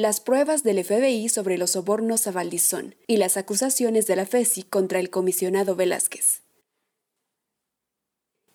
Las pruebas del FBI sobre los sobornos a Valdizón y las acusaciones de la FESI contra el comisionado Velázquez.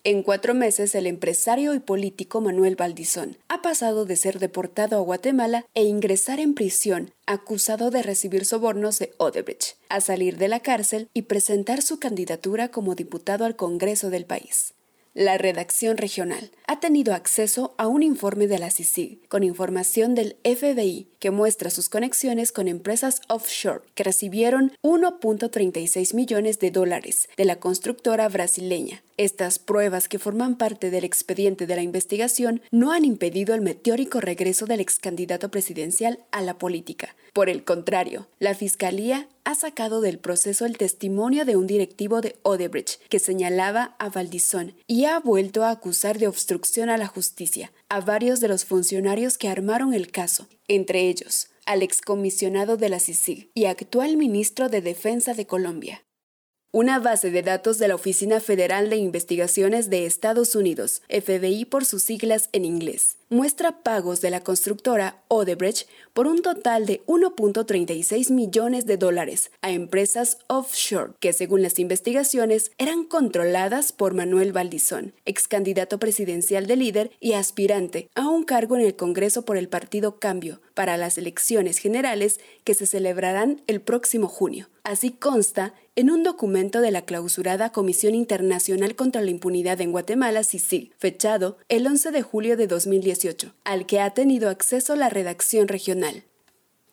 En cuatro meses, el empresario y político Manuel Valdizón ha pasado de ser deportado a Guatemala e ingresar en prisión acusado de recibir sobornos de Odebrecht, a salir de la cárcel y presentar su candidatura como diputado al Congreso del país. La redacción regional ha tenido acceso a un informe de la CICIG con información del FBI que muestra sus conexiones con empresas offshore que recibieron 1.36 millones de dólares de la constructora brasileña. Estas pruebas que forman parte del expediente de la investigación no han impedido el meteórico regreso del ex candidato presidencial a la política. Por el contrario, la Fiscalía ha sacado del proceso el testimonio de un directivo de Odebrecht que señalaba a Valdizón y ha vuelto a acusar de obstrucción a la justicia a varios de los funcionarios que armaron el caso, entre ellos al excomisionado de la CICIG y actual ministro de Defensa de Colombia. Una base de datos de la Oficina Federal de Investigaciones de Estados Unidos, FBI por sus siglas en inglés, muestra pagos de la constructora Odebrecht por un total de 1.36 millones de dólares a empresas offshore que, según las investigaciones, eran controladas por Manuel Valdizón, ex candidato presidencial de líder y aspirante a un cargo en el Congreso por el Partido Cambio para las elecciones generales que se celebrarán el próximo junio. Así consta en un documento de la clausurada Comisión Internacional contra la Impunidad en Guatemala, CICIG, fechado el 11 de julio de 2018, al que ha tenido acceso la redacción regional.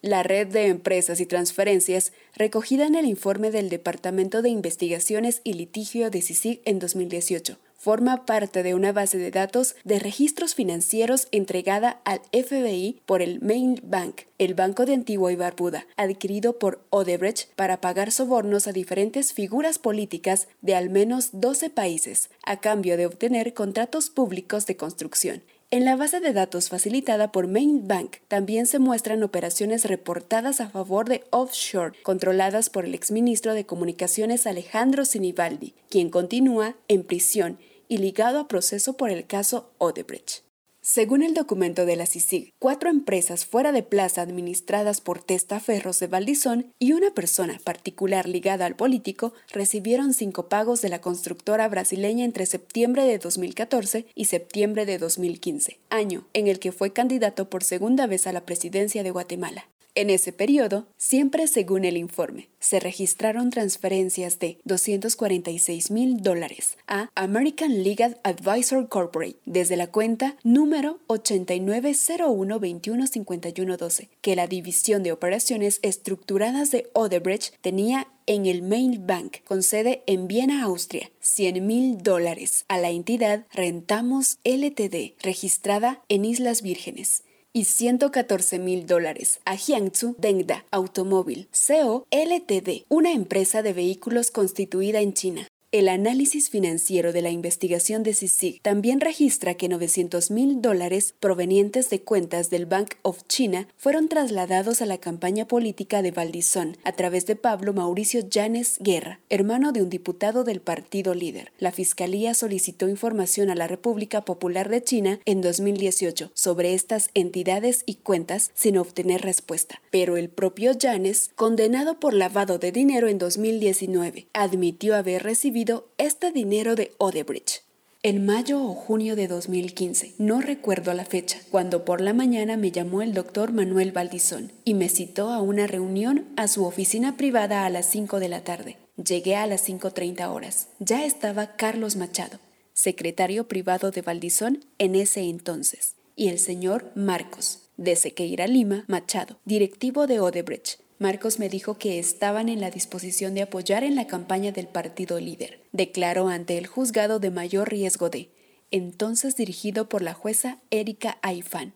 La red de empresas y transferencias, recogida en el informe del Departamento de Investigaciones y Litigio de CICIG en 2018, forma parte de una base de datos de registros financieros entregada al FBI por el Main Bank, el banco de Antigua y Barbuda, adquirido por Odebrecht para pagar sobornos a diferentes figuras políticas de al menos 12 países, a cambio de obtener contratos públicos de construcción. En la base de datos facilitada por Main Bank también se muestran operaciones reportadas a favor de offshore controladas por el exministro de Comunicaciones Alejandro Sinibaldi, quien continúa en prisión y ligado a proceso por el caso Odebrecht. Según el documento de la CICIG, cuatro empresas fuera de plaza administradas por testaferros de Valdizón y una persona particular ligada al político recibieron cinco pagos de la constructora brasileña entre septiembre de 2014 y septiembre de 2015, año en el que fue candidato por segunda vez a la presidencia de Guatemala. En ese periodo, siempre según el informe, se registraron transferencias de 246 mil dólares a American Legal Advisor Corporate desde la cuenta número 8901215112 que la División de Operaciones Estructuradas de Odebrecht tenía en el Main Bank, con sede en Viena, Austria, 100 mil dólares a la entidad Rentamos LTD, registrada en Islas Vírgenes y 114 mil dólares a Jiangsu Dengda Automóvil CO Ltd, una empresa de vehículos constituida en China. El análisis financiero de la investigación de CICIG también registra que 900 mil dólares provenientes de cuentas del Bank of China fueron trasladados a la campaña política de Valdizón a través de Pablo Mauricio Llanes Guerra, hermano de un diputado del partido líder. La Fiscalía solicitó información a la República Popular de China en 2018 sobre estas entidades y cuentas sin obtener respuesta, pero el propio Llanes, condenado por lavado de dinero en 2019, admitió haber recibido este dinero de Odebrecht. En mayo o junio de 2015, no recuerdo la fecha, cuando por la mañana me llamó el doctor Manuel Valdizón y me citó a una reunión a su oficina privada a las 5 de la tarde. Llegué a las 5.30 horas. Ya estaba Carlos Machado, secretario privado de Valdizón en ese entonces, y el señor Marcos, de Sequeira Lima Machado, directivo de Odebrecht, Marcos me dijo que estaban en la disposición de apoyar en la campaña del partido líder. Declaró ante el juzgado de mayor riesgo de, entonces dirigido por la jueza Erika Aifán.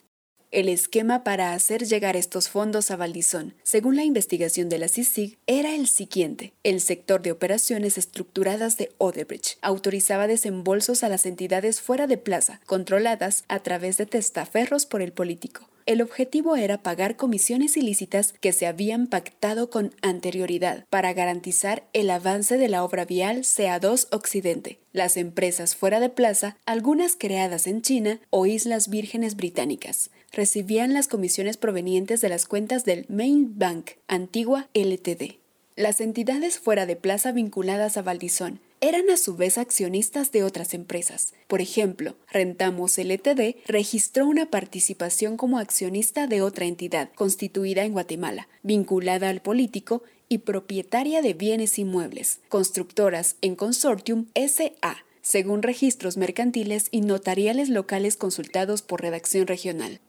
El esquema para hacer llegar estos fondos a Valdizón, según la investigación de la CICIG, era el siguiente. El sector de operaciones estructuradas de Odebrecht autorizaba desembolsos a las entidades fuera de plaza, controladas a través de testaferros por el político. El objetivo era pagar comisiones ilícitas que se habían pactado con anterioridad para garantizar el avance de la obra vial CA2 Occidente. Las empresas fuera de plaza, algunas creadas en China o Islas Vírgenes Británicas, recibían las comisiones provenientes de las cuentas del Main Bank, antigua LTD. Las entidades fuera de plaza vinculadas a Valdizón eran a su vez accionistas de otras empresas. Por ejemplo, Rentamos LTD registró una participación como accionista de otra entidad constituida en Guatemala, vinculada al político y propietaria de bienes inmuebles, constructoras en consortium SA, según registros mercantiles y notariales locales consultados por redacción regional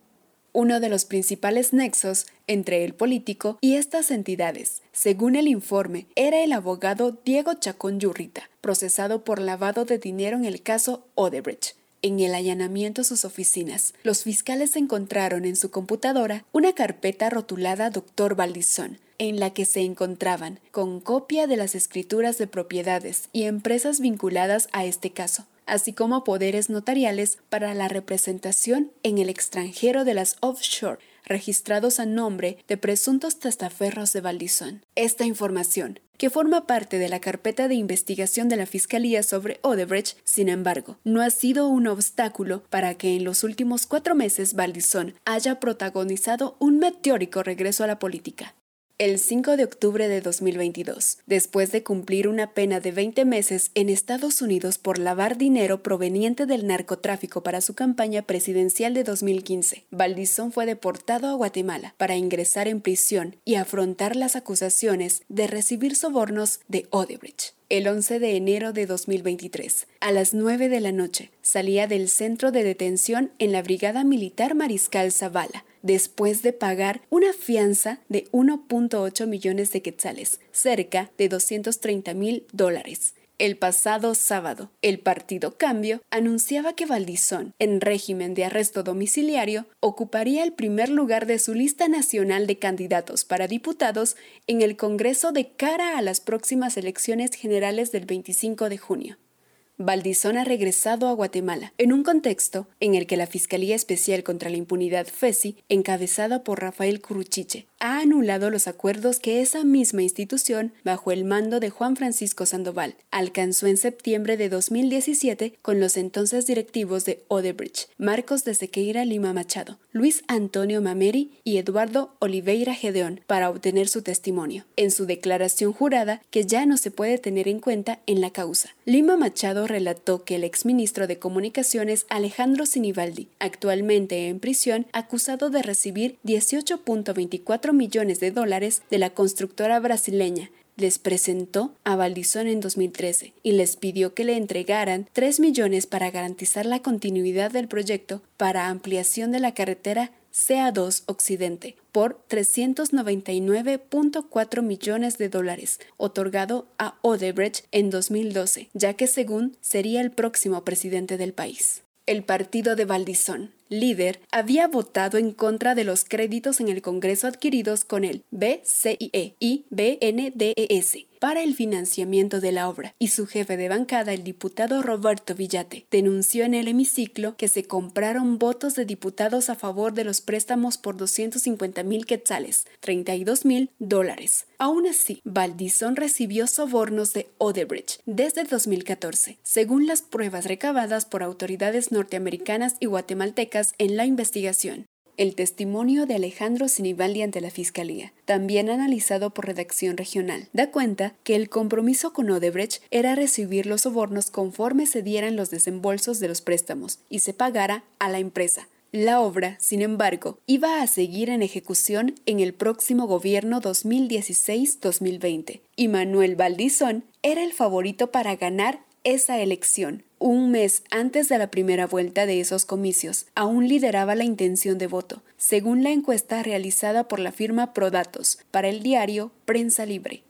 uno de los principales nexos entre el político y estas entidades, según el informe, era el abogado Diego Chacón Yurrita, procesado por lavado de dinero en el caso Odebrecht. En el allanamiento a sus oficinas, los fiscales encontraron en su computadora una carpeta rotulada Dr. Valdizón, en la que se encontraban con copia de las escrituras de propiedades y empresas vinculadas a este caso, así como poderes notariales para la representación en el extranjero de las offshore registrados a nombre de presuntos testaferros de Valdizón. Esta información, que forma parte de la carpeta de investigación de la Fiscalía sobre Odebrecht, sin embargo, no ha sido un obstáculo para que en los últimos cuatro meses Valdizón haya protagonizado un meteórico regreso a la política el 5 de octubre de 2022, después de cumplir una pena de 20 meses en Estados Unidos por lavar dinero proveniente del narcotráfico para su campaña presidencial de 2015. Valdizón fue deportado a Guatemala para ingresar en prisión y afrontar las acusaciones de recibir sobornos de Odebrecht el 11 de enero de 2023. A las 9 de la noche salía del centro de detención en la Brigada Militar Mariscal Zavala, después de pagar una fianza de 1.8 millones de quetzales, cerca de 230 mil dólares. El pasado sábado, el partido Cambio anunciaba que Valdizón, en régimen de arresto domiciliario, ocuparía el primer lugar de su lista nacional de candidatos para diputados en el Congreso de cara a las próximas elecciones generales del 25 de junio. Valdizón ha regresado a Guatemala, en un contexto en el que la Fiscalía Especial contra la Impunidad FESI, encabezada por Rafael Curuchiche, ha anulado los acuerdos que esa misma institución, bajo el mando de Juan Francisco Sandoval, alcanzó en septiembre de 2017 con los entonces directivos de Odebrecht, Marcos de Sequeira Lima Machado, Luis Antonio Mameri y Eduardo Oliveira Gedeón, para obtener su testimonio, en su declaración jurada que ya no se puede tener en cuenta en la causa. Lima Machado relató que el exministro de Comunicaciones Alejandro Sinibaldi, actualmente en prisión, acusado de recibir 18.24 millones de dólares de la constructora brasileña les presentó a Valdizón en 2013 y les pidió que le entregaran 3 millones para garantizar la continuidad del proyecto para ampliación de la carretera CA2 Occidente por 399.4 millones de dólares, otorgado a Odebrecht en 2012, ya que según sería el próximo presidente del país. El partido de Valdizón, líder, había votado en contra de los créditos en el Congreso adquiridos con el BCIE y BNDES para el financiamiento de la obra, y su jefe de bancada, el diputado Roberto Villate, denunció en el hemiciclo que se compraron votos de diputados a favor de los préstamos por 250 mil quetzales, 32 mil dólares. Aún así, Valdizón recibió sobornos de Odebrecht desde 2014, según las pruebas recabadas por autoridades norteamericanas y guatemaltecas en la investigación el testimonio de Alejandro Sinibaldi ante la Fiscalía, también analizado por redacción regional, da cuenta que el compromiso con Odebrecht era recibir los sobornos conforme se dieran los desembolsos de los préstamos y se pagara a la empresa. La obra, sin embargo, iba a seguir en ejecución en el próximo gobierno 2016-2020 y Manuel Valdizón era el favorito para ganar esa elección, un mes antes de la primera vuelta de esos comicios, aún lideraba la intención de voto, según la encuesta realizada por la firma Prodatos para el diario Prensa Libre.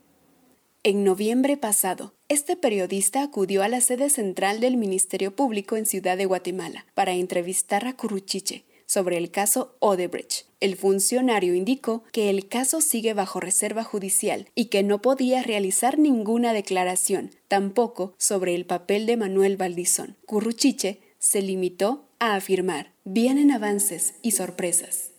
En noviembre pasado, este periodista acudió a la sede central del Ministerio Público en Ciudad de Guatemala para entrevistar a Curuchiche, sobre el caso Odebrecht. El funcionario indicó que el caso sigue bajo reserva judicial y que no podía realizar ninguna declaración, tampoco sobre el papel de Manuel Valdizón. Curruchiche se limitó a afirmar, vienen avances y sorpresas.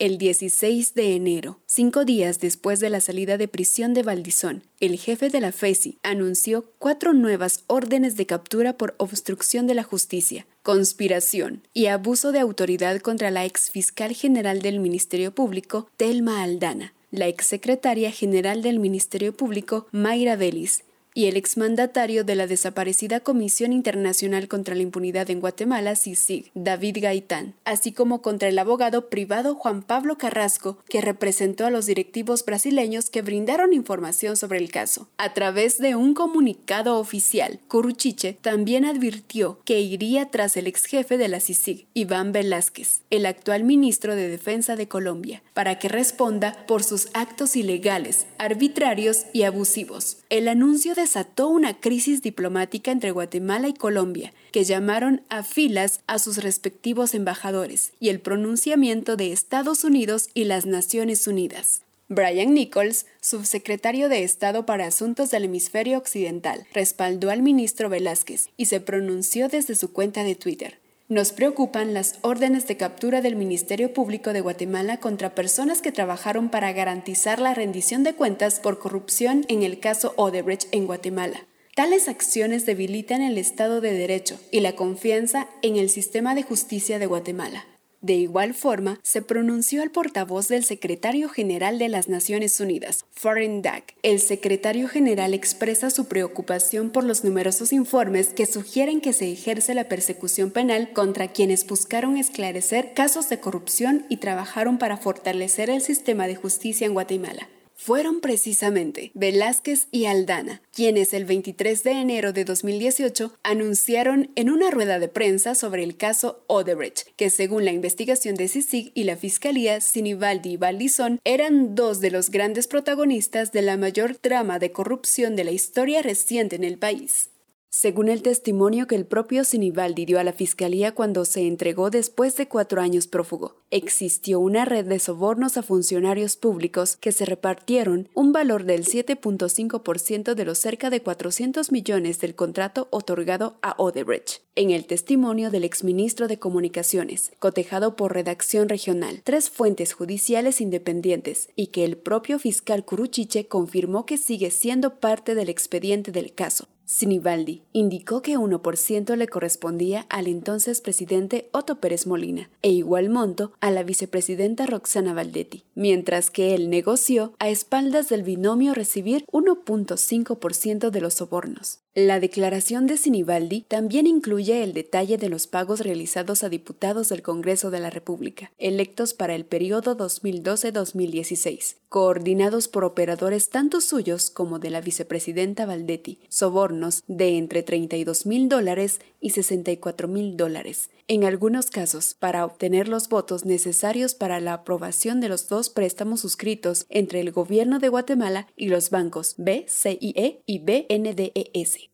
El 16 de enero, cinco días después de la salida de prisión de Valdizón, el jefe de la FESI anunció cuatro nuevas órdenes de captura por obstrucción de la justicia, conspiración y abuso de autoridad contra la exfiscal general del Ministerio Público, Telma Aldana, la exsecretaria general del Ministerio Público, Mayra Vélez, y el exmandatario de la desaparecida Comisión Internacional contra la Impunidad en Guatemala, CICIG, David Gaitán, así como contra el abogado privado Juan Pablo Carrasco, que representó a los directivos brasileños que brindaron información sobre el caso. A través de un comunicado oficial, Curuchiche también advirtió que iría tras el ex jefe de la CICIG, Iván Velázquez, el actual ministro de Defensa de Colombia, para que responda por sus actos ilegales, arbitrarios y abusivos. El anuncio desató una crisis diplomática entre Guatemala y Colombia, que llamaron a filas a sus respectivos embajadores, y el pronunciamiento de Estados Unidos y las Naciones Unidas. Brian Nichols, subsecretario de Estado para Asuntos del Hemisferio Occidental, respaldó al ministro Velázquez y se pronunció desde su cuenta de Twitter. Nos preocupan las órdenes de captura del Ministerio Público de Guatemala contra personas que trabajaron para garantizar la rendición de cuentas por corrupción en el caso Odebrecht en Guatemala. Tales acciones debilitan el Estado de Derecho y la confianza en el sistema de justicia de Guatemala. De igual forma, se pronunció el portavoz del secretario general de las Naciones Unidas, Foreign Dak. El secretario general expresa su preocupación por los numerosos informes que sugieren que se ejerce la persecución penal contra quienes buscaron esclarecer casos de corrupción y trabajaron para fortalecer el sistema de justicia en Guatemala fueron precisamente Velázquez y Aldana, quienes el 23 de enero de 2018 anunciaron en una rueda de prensa sobre el caso Odebrecht, que según la investigación de CICIG y la Fiscalía, Sinibaldi y Valdizón eran dos de los grandes protagonistas de la mayor trama de corrupción de la historia reciente en el país. Según el testimonio que el propio Sinibaldi dio a la fiscalía cuando se entregó después de cuatro años prófugo, existió una red de sobornos a funcionarios públicos que se repartieron un valor del 7.5% de los cerca de 400 millones del contrato otorgado a Odebrecht. En el testimonio del exministro de Comunicaciones, cotejado por redacción regional, tres fuentes judiciales independientes y que el propio fiscal Curuchiche confirmó que sigue siendo parte del expediente del caso, Sinibaldi indicó que 1% le correspondía al entonces presidente Otto Pérez Molina e igual monto a la vicepresidenta Roxana Valdetti, mientras que él negoció a espaldas del binomio recibir 1.5% de los sobornos. La declaración de Sinibaldi también incluye el detalle de los pagos realizados a diputados del Congreso de la República, electos para el periodo 2012-2016, coordinados por operadores tanto suyos como de la vicepresidenta Valdetti, sobornos de entre 32 mil dólares y 64 mil dólares, en algunos casos para obtener los votos necesarios para la aprobación de los dos préstamos suscritos entre el gobierno de Guatemala y los bancos BCIE y BNDES.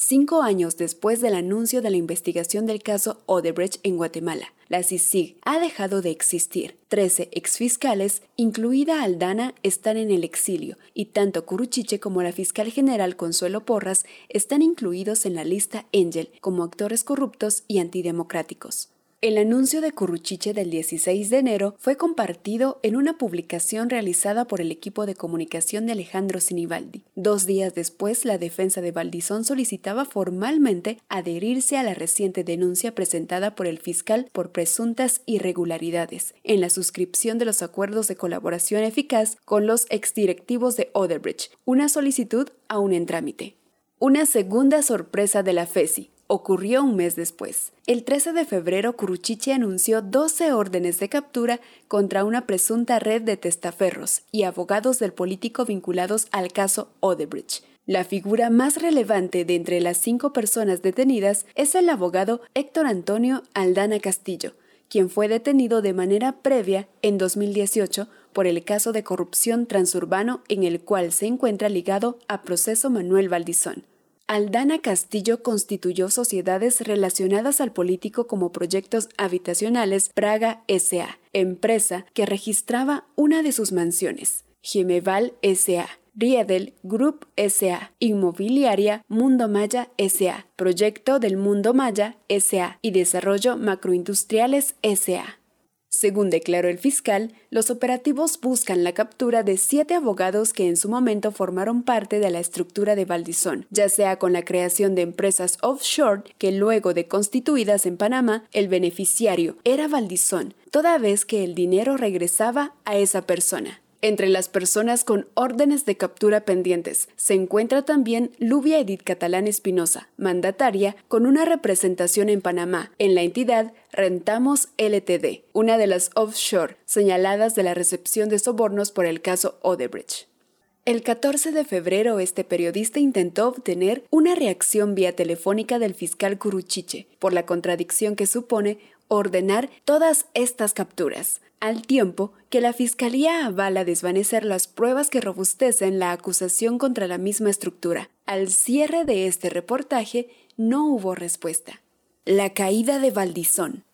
Cinco años después del anuncio de la investigación del caso Odebrecht en Guatemala, la CICIG ha dejado de existir. Trece exfiscales, incluida Aldana, están en el exilio y tanto Curuchiche como la fiscal general Consuelo Porras están incluidos en la lista Angel como actores corruptos y antidemocráticos. El anuncio de Curruchiche del 16 de enero fue compartido en una publicación realizada por el equipo de comunicación de Alejandro Sinibaldi. Dos días después, la defensa de Valdizón solicitaba formalmente adherirse a la reciente denuncia presentada por el fiscal por presuntas irregularidades en la suscripción de los acuerdos de colaboración eficaz con los exdirectivos de Oderbridge, una solicitud aún en trámite. Una segunda sorpresa de la FESI, ocurrió un mes después. El 13 de febrero, Curuchiche anunció 12 órdenes de captura contra una presunta red de testaferros y abogados del político vinculados al caso Odebrecht. La figura más relevante de entre las cinco personas detenidas es el abogado Héctor Antonio Aldana Castillo, quien fue detenido de manera previa en 2018 por el caso de corrupción transurbano en el cual se encuentra ligado a proceso Manuel Valdizón. Aldana Castillo constituyó sociedades relacionadas al político como Proyectos Habitacionales Praga S.A., empresa que registraba una de sus mansiones, Gemeval S.A., Riedel Group S.A., Inmobiliaria Mundo Maya S.A., Proyecto del Mundo Maya S.A. y Desarrollo Macroindustriales S.A. Según declaró el fiscal, los operativos buscan la captura de siete abogados que en su momento formaron parte de la estructura de Valdizón, ya sea con la creación de empresas offshore que luego de constituidas en Panamá, el beneficiario era Valdizón, toda vez que el dinero regresaba a esa persona. Entre las personas con órdenes de captura pendientes se encuentra también Lubia Edith Catalán Espinosa, mandataria con una representación en Panamá. En la entidad Rentamos LTD, una de las offshore señaladas de la recepción de sobornos por el caso Odebrecht. El 14 de febrero este periodista intentó obtener una reacción vía telefónica del fiscal Curuchiche por la contradicción que supone ordenar todas estas capturas, al tiempo que la Fiscalía avala desvanecer las pruebas que robustecen la acusación contra la misma estructura. Al cierre de este reportaje no hubo respuesta. La caída de Valdizón.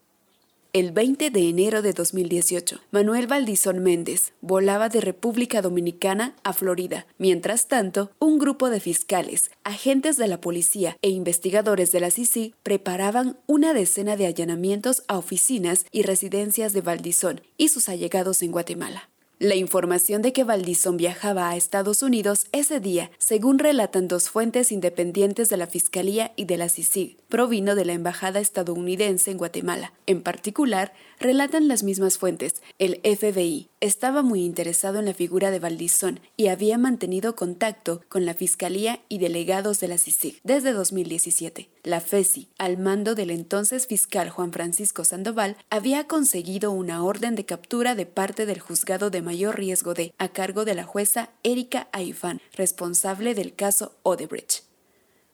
El 20 de enero de 2018, Manuel Valdizón Méndez volaba de República Dominicana a Florida. Mientras tanto, un grupo de fiscales, agentes de la policía e investigadores de la CICI preparaban una decena de allanamientos a oficinas y residencias de Valdizón y sus allegados en Guatemala. La información de que Valdizón viajaba a Estados Unidos ese día, según relatan dos fuentes independientes de la Fiscalía y de la CICIG, provino de la Embajada estadounidense en Guatemala. En particular, relatan las mismas fuentes. El FBI estaba muy interesado en la figura de Valdizón y había mantenido contacto con la Fiscalía y delegados de la CICIG desde 2017. La FESI, al mando del entonces fiscal Juan Francisco Sandoval, había conseguido una orden de captura de parte del juzgado de riesgo de, a cargo de la jueza Erika Aifán, responsable del caso Odebrecht.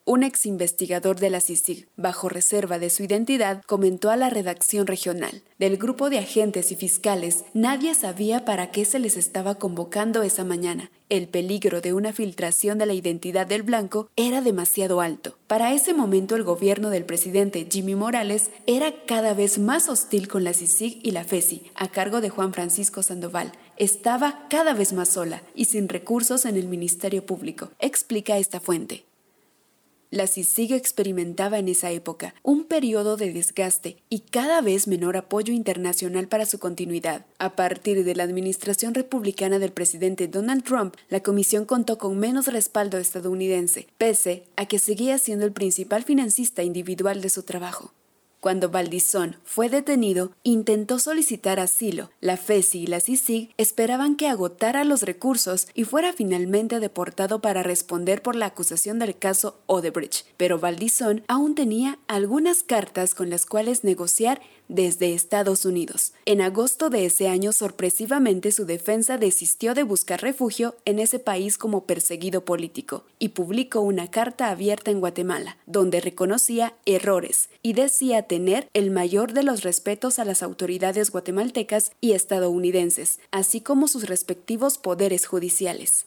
Un ex investigador de la CICIG, bajo reserva de su identidad, comentó a la redacción regional. Del grupo de agentes y fiscales, nadie sabía para qué se les estaba convocando esa mañana. El peligro de una filtración de la identidad del blanco era demasiado alto. Para ese momento el gobierno del presidente Jimmy Morales era cada vez más hostil con la CICIG y la FESI, a cargo de Juan Francisco Sandoval. Estaba cada vez más sola y sin recursos en el Ministerio Público, explica esta fuente. La CICIG experimentaba en esa época un periodo de desgaste y cada vez menor apoyo internacional para su continuidad. A partir de la administración republicana del presidente Donald Trump, la comisión contó con menos respaldo estadounidense, pese a que seguía siendo el principal financista individual de su trabajo. Cuando Valdizón fue detenido, intentó solicitar asilo. La FESI y la CICIG esperaban que agotara los recursos y fuera finalmente deportado para responder por la acusación del caso Odebrecht. Pero Valdizón aún tenía algunas cartas con las cuales negociar desde Estados Unidos. En agosto de ese año, sorpresivamente, su defensa desistió de buscar refugio en ese país como perseguido político y publicó una carta abierta en Guatemala, donde reconocía errores y decía tener el mayor de los respetos a las autoridades guatemaltecas y estadounidenses, así como sus respectivos poderes judiciales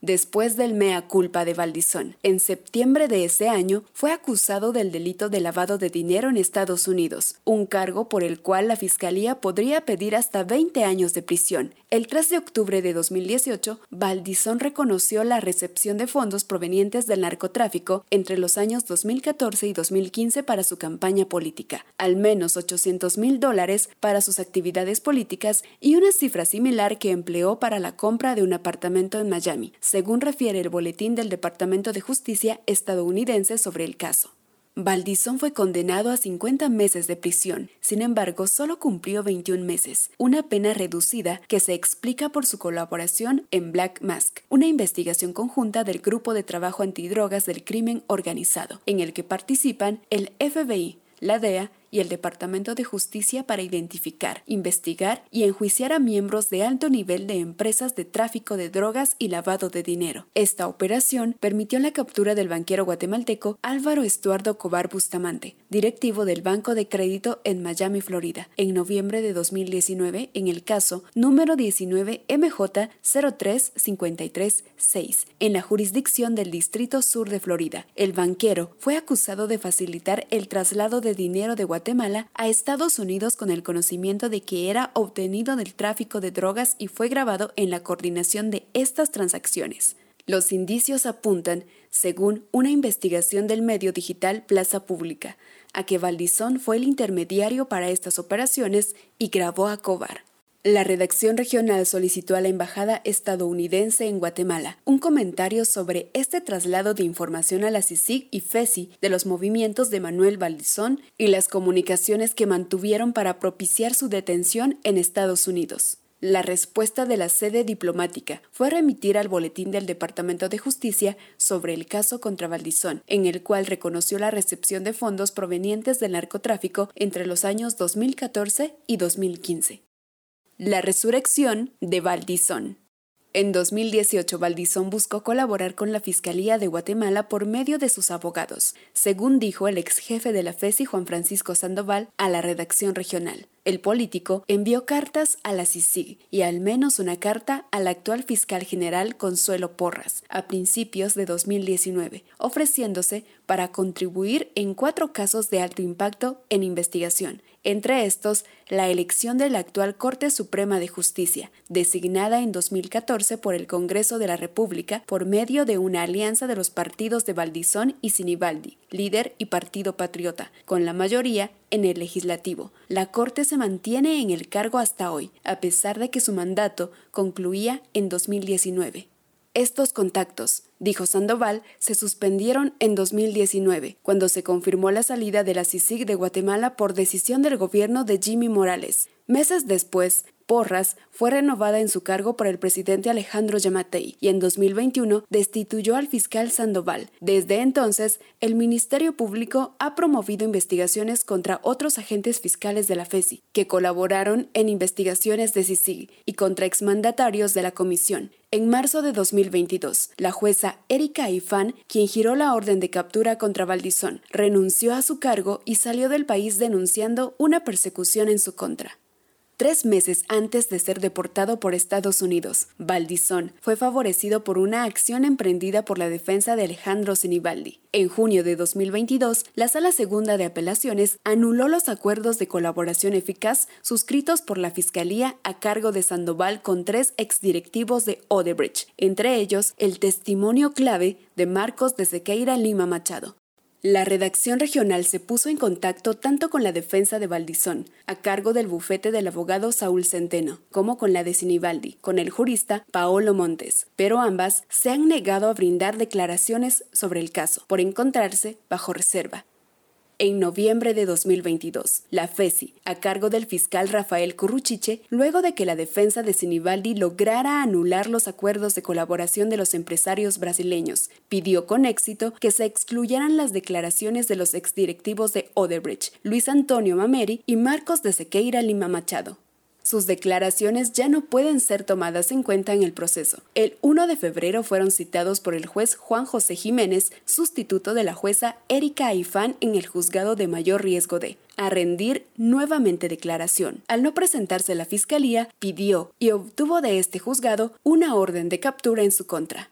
después del mea culpa de Valdizón. En septiembre de ese año fue acusado del delito de lavado de dinero en Estados Unidos, un cargo por el cual la Fiscalía podría pedir hasta 20 años de prisión. El 3 de octubre de 2018, Valdizón reconoció la recepción de fondos provenientes del narcotráfico entre los años 2014 y 2015 para su campaña política, al menos 800 mil dólares para sus actividades políticas y una cifra similar que empleó para la compra de un apartamento en Miami, según refiere el boletín del Departamento de Justicia estadounidense sobre el caso. Valdizón fue condenado a 50 meses de prisión, sin embargo solo cumplió 21 meses, una pena reducida que se explica por su colaboración en Black Mask, una investigación conjunta del Grupo de Trabajo Antidrogas del Crimen Organizado, en el que participan el FBI, la DEA y el Departamento de Justicia para identificar, investigar y enjuiciar a miembros de alto nivel de empresas de tráfico de drogas y lavado de dinero. Esta operación permitió la captura del banquero guatemalteco Álvaro Estuardo Cobar Bustamante, directivo del Banco de Crédito en Miami, Florida, en noviembre de 2019 en el caso número 19 MJ 03536 en la jurisdicción del Distrito Sur de Florida. El banquero fue acusado de facilitar el traslado de dinero de Guatemala a Estados Unidos con el conocimiento de que era obtenido del tráfico de drogas y fue grabado en la coordinación de estas transacciones. Los indicios apuntan, según una investigación del medio digital Plaza Pública, a que Valdizón fue el intermediario para estas operaciones y grabó a Cobar. La redacción regional solicitó a la Embajada estadounidense en Guatemala un comentario sobre este traslado de información a la CICIG y FESI de los movimientos de Manuel Valdizón y las comunicaciones que mantuvieron para propiciar su detención en Estados Unidos. La respuesta de la sede diplomática fue remitir al boletín del Departamento de Justicia sobre el caso contra Valdizón, en el cual reconoció la recepción de fondos provenientes del narcotráfico entre los años 2014 y 2015. La resurrección de Valdizón. En 2018, Valdizón buscó colaborar con la Fiscalía de Guatemala por medio de sus abogados, según dijo el ex jefe de la FESI Juan Francisco Sandoval a la redacción regional. El político envió cartas a la CICIG y al menos una carta al actual fiscal general Consuelo Porras a principios de 2019, ofreciéndose para contribuir en cuatro casos de alto impacto en investigación, entre estos la elección de la actual Corte Suprema de Justicia, designada en 2014 por el Congreso de la República por medio de una alianza de los partidos de Valdizón y Sinibaldi, líder y partido patriota, con la mayoría en el legislativo. La Corte se mantiene en el cargo hasta hoy, a pesar de que su mandato concluía en 2019. Estos contactos, dijo Sandoval, se suspendieron en 2019, cuando se confirmó la salida de la CICIG de Guatemala por decisión del gobierno de Jimmy Morales. Meses después, Porras fue renovada en su cargo por el presidente Alejandro Yamatei y en 2021 destituyó al fiscal Sandoval. Desde entonces, el Ministerio Público ha promovido investigaciones contra otros agentes fiscales de la FESI que colaboraron en investigaciones de CICIG y contra exmandatarios de la comisión. En marzo de 2022, la jueza Erika Ifán, quien giró la orden de captura contra Valdizón, renunció a su cargo y salió del país denunciando una persecución en su contra. Tres meses antes de ser deportado por Estados Unidos, Valdizón fue favorecido por una acción emprendida por la defensa de Alejandro Sinibaldi. En junio de 2022, la Sala Segunda de Apelaciones anuló los acuerdos de colaboración eficaz suscritos por la Fiscalía a cargo de Sandoval con tres exdirectivos de Odebrecht, entre ellos el testimonio clave de Marcos de Sequeira Lima Machado, la redacción regional se puso en contacto tanto con la defensa de Valdizón, a cargo del bufete del abogado Saúl Centeno, como con la de Sinibaldi, con el jurista Paolo Montes, pero ambas se han negado a brindar declaraciones sobre el caso, por encontrarse bajo reserva en noviembre de 2022. La FESI, a cargo del fiscal Rafael Curruchiche, luego de que la defensa de Sinibaldi lograra anular los acuerdos de colaboración de los empresarios brasileños, pidió con éxito que se excluyeran las declaraciones de los exdirectivos de Odebrecht, Luis Antonio Mameri y Marcos de Sequeira Lima Machado. Sus declaraciones ya no pueden ser tomadas en cuenta en el proceso. El 1 de febrero fueron citados por el juez Juan José Jiménez, sustituto de la jueza Erika Aifán en el juzgado de mayor riesgo de a rendir nuevamente declaración. Al no presentarse la fiscalía, pidió y obtuvo de este juzgado una orden de captura en su contra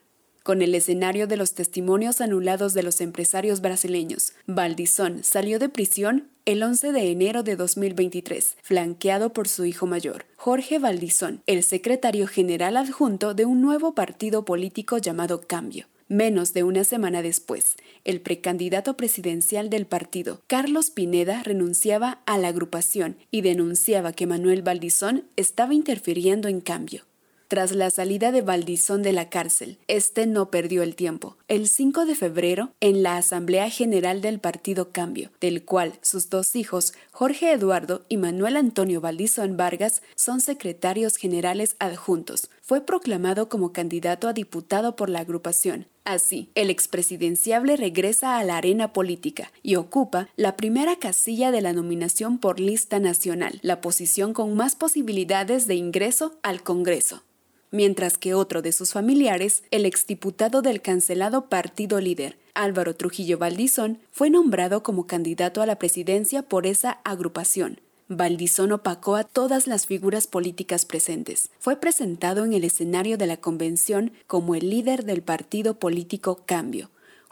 con el escenario de los testimonios anulados de los empresarios brasileños. Valdizón salió de prisión el 11 de enero de 2023, flanqueado por su hijo mayor, Jorge Valdizón, el secretario general adjunto de un nuevo partido político llamado Cambio. Menos de una semana después, el precandidato presidencial del partido, Carlos Pineda, renunciaba a la agrupación y denunciaba que Manuel Valdizón estaba interfiriendo en cambio tras la salida de Valdizón de la cárcel. Este no perdió el tiempo. El 5 de febrero, en la Asamblea General del Partido Cambio, del cual sus dos hijos, Jorge Eduardo y Manuel Antonio Valdizón Vargas, son secretarios generales adjuntos, fue proclamado como candidato a diputado por la agrupación. Así, el expresidenciable regresa a la arena política y ocupa la primera casilla de la nominación por lista nacional, la posición con más posibilidades de ingreso al Congreso mientras que otro de sus familiares, el exdiputado del cancelado partido líder, Álvaro Trujillo Valdizón, fue nombrado como candidato a la presidencia por esa agrupación, Valdizón opacó a todas las figuras políticas presentes. Fue presentado en el escenario de la convención como el líder del partido político Cambio.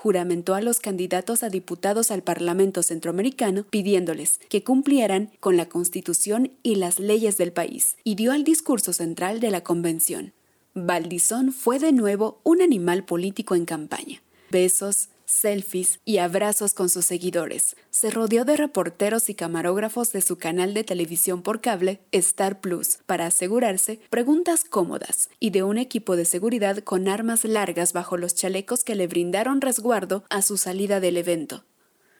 Juramentó a los candidatos a diputados al Parlamento Centroamericano pidiéndoles que cumplieran con la Constitución y las leyes del país, y dio al discurso central de la convención. Valdizón fue de nuevo un animal político en campaña. Besos, selfies y abrazos con sus seguidores. Se rodeó de reporteros y camarógrafos de su canal de televisión por cable, Star Plus, para asegurarse preguntas cómodas y de un equipo de seguridad con armas largas bajo los chalecos que le brindaron resguardo a su salida del evento.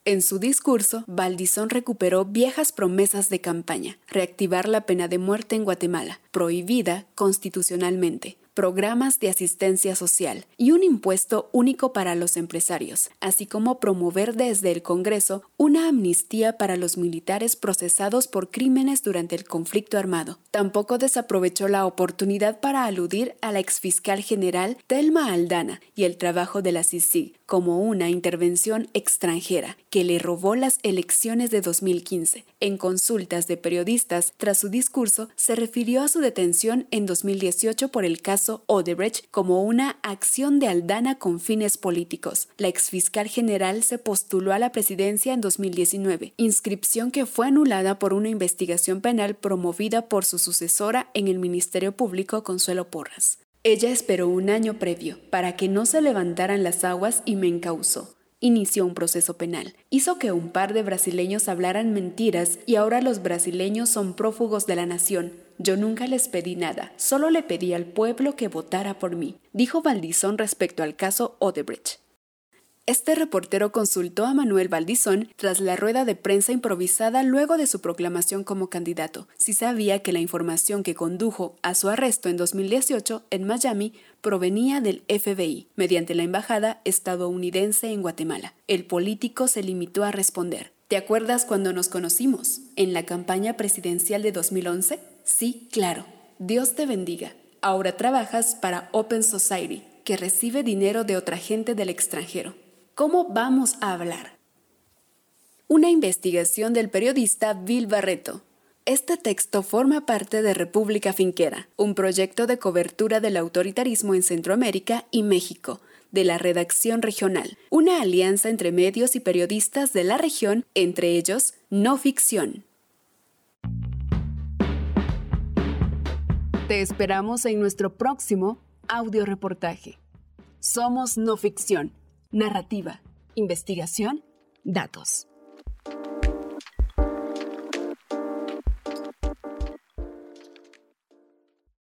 En su discurso, Valdizón recuperó viejas promesas de campaña, reactivar la pena de muerte en Guatemala, prohibida constitucionalmente, programas de asistencia social y un impuesto único para los empresarios, así como promover desde el Congreso una amnistía para los militares procesados por crímenes durante el conflicto armado. Tampoco desaprovechó la oportunidad para aludir a la exfiscal general Telma Aldana y el trabajo de la CICIG como una intervención extranjera que le robó las elecciones de 2015. En consultas de periodistas tras su discurso, se refirió a su detención en 2018 por el caso Odebrecht como una acción de Aldana con fines políticos. La exfiscal general se postuló a la presidencia en 2019, inscripción que fue anulada por una investigación penal promovida por su sucesora en el Ministerio Público, Consuelo Porras. Ella esperó un año previo para que no se levantaran las aguas y me encausó inició un proceso penal. Hizo que un par de brasileños hablaran mentiras y ahora los brasileños son prófugos de la nación. Yo nunca les pedí nada, solo le pedí al pueblo que votara por mí, dijo Valdizón respecto al caso Odebrecht. Este reportero consultó a Manuel Valdizón tras la rueda de prensa improvisada luego de su proclamación como candidato, si sabía que la información que condujo a su arresto en 2018 en Miami provenía del FBI, mediante la embajada estadounidense en Guatemala. El político se limitó a responder. ¿Te acuerdas cuando nos conocimos? ¿En la campaña presidencial de 2011? Sí, claro. Dios te bendiga. Ahora trabajas para Open Society, que recibe dinero de otra gente del extranjero. ¿Cómo vamos a hablar? Una investigación del periodista Bill Barreto. Este texto forma parte de República Finquera, un proyecto de cobertura del autoritarismo en Centroamérica y México, de la redacción regional, una alianza entre medios y periodistas de la región, entre ellos No Ficción. Te esperamos en nuestro próximo audio reportaje. Somos No Ficción narrativa, investigación, datos.